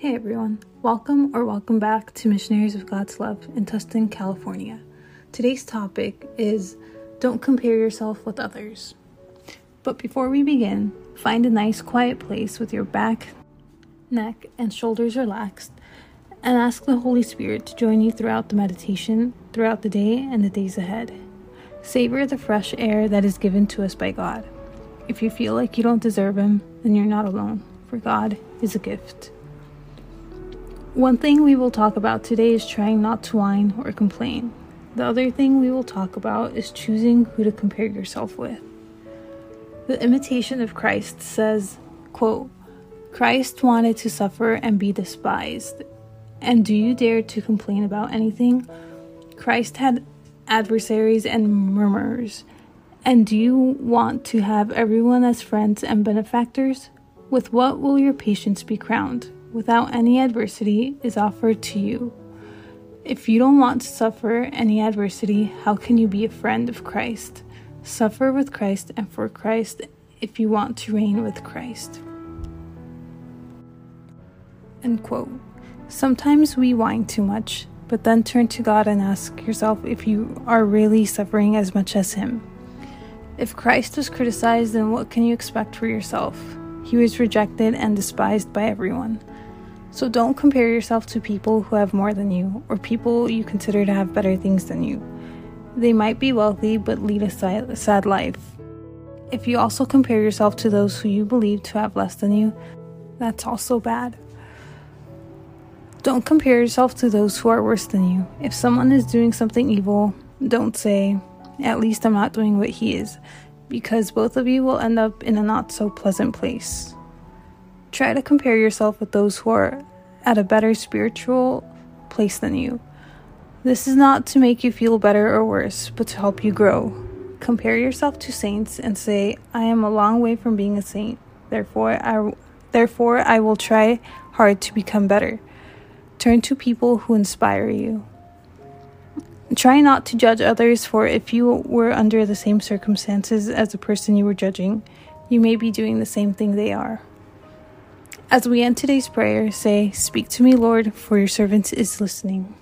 Hey everyone, welcome or welcome back to Missionaries of God's Love in Tustin, California. Today's topic is Don't compare yourself with others. But before we begin, find a nice quiet place with your back, neck, and shoulders relaxed and ask the Holy Spirit to join you throughout the meditation, throughout the day, and the days ahead. Savor the fresh air that is given to us by God. If you feel like you don't deserve Him, then you're not alone, for God is a gift. One thing we will talk about today is trying not to whine or complain. The other thing we will talk about is choosing who to compare yourself with. The imitation of Christ says, quote, Christ wanted to suffer and be despised. And do you dare to complain about anything? Christ had adversaries and murmurers. And do you want to have everyone as friends and benefactors? With what will your patience be crowned? Without any adversity is offered to you. If you don't want to suffer any adversity, how can you be a friend of Christ? Suffer with Christ and for Christ if you want to reign with Christ. End quote. Sometimes we whine too much, but then turn to God and ask yourself if you are really suffering as much as Him. If Christ was criticized, then what can you expect for yourself? He was rejected and despised by everyone. So don't compare yourself to people who have more than you or people you consider to have better things than you. They might be wealthy but lead a sad life. If you also compare yourself to those who you believe to have less than you, that's also bad. Don't compare yourself to those who are worse than you. If someone is doing something evil, don't say, at least I'm not doing what he is, because both of you will end up in a not so pleasant place. Try to compare yourself with those who are at a better spiritual place than you. This is not to make you feel better or worse, but to help you grow. Compare yourself to saints and say, I am a long way from being a saint. Therefore, I, therefore, I will try hard to become better. Turn to people who inspire you. Try not to judge others, for if you were under the same circumstances as the person you were judging, you may be doing the same thing they are. As we end today's prayer, say, Speak to me, Lord, for your servant is listening.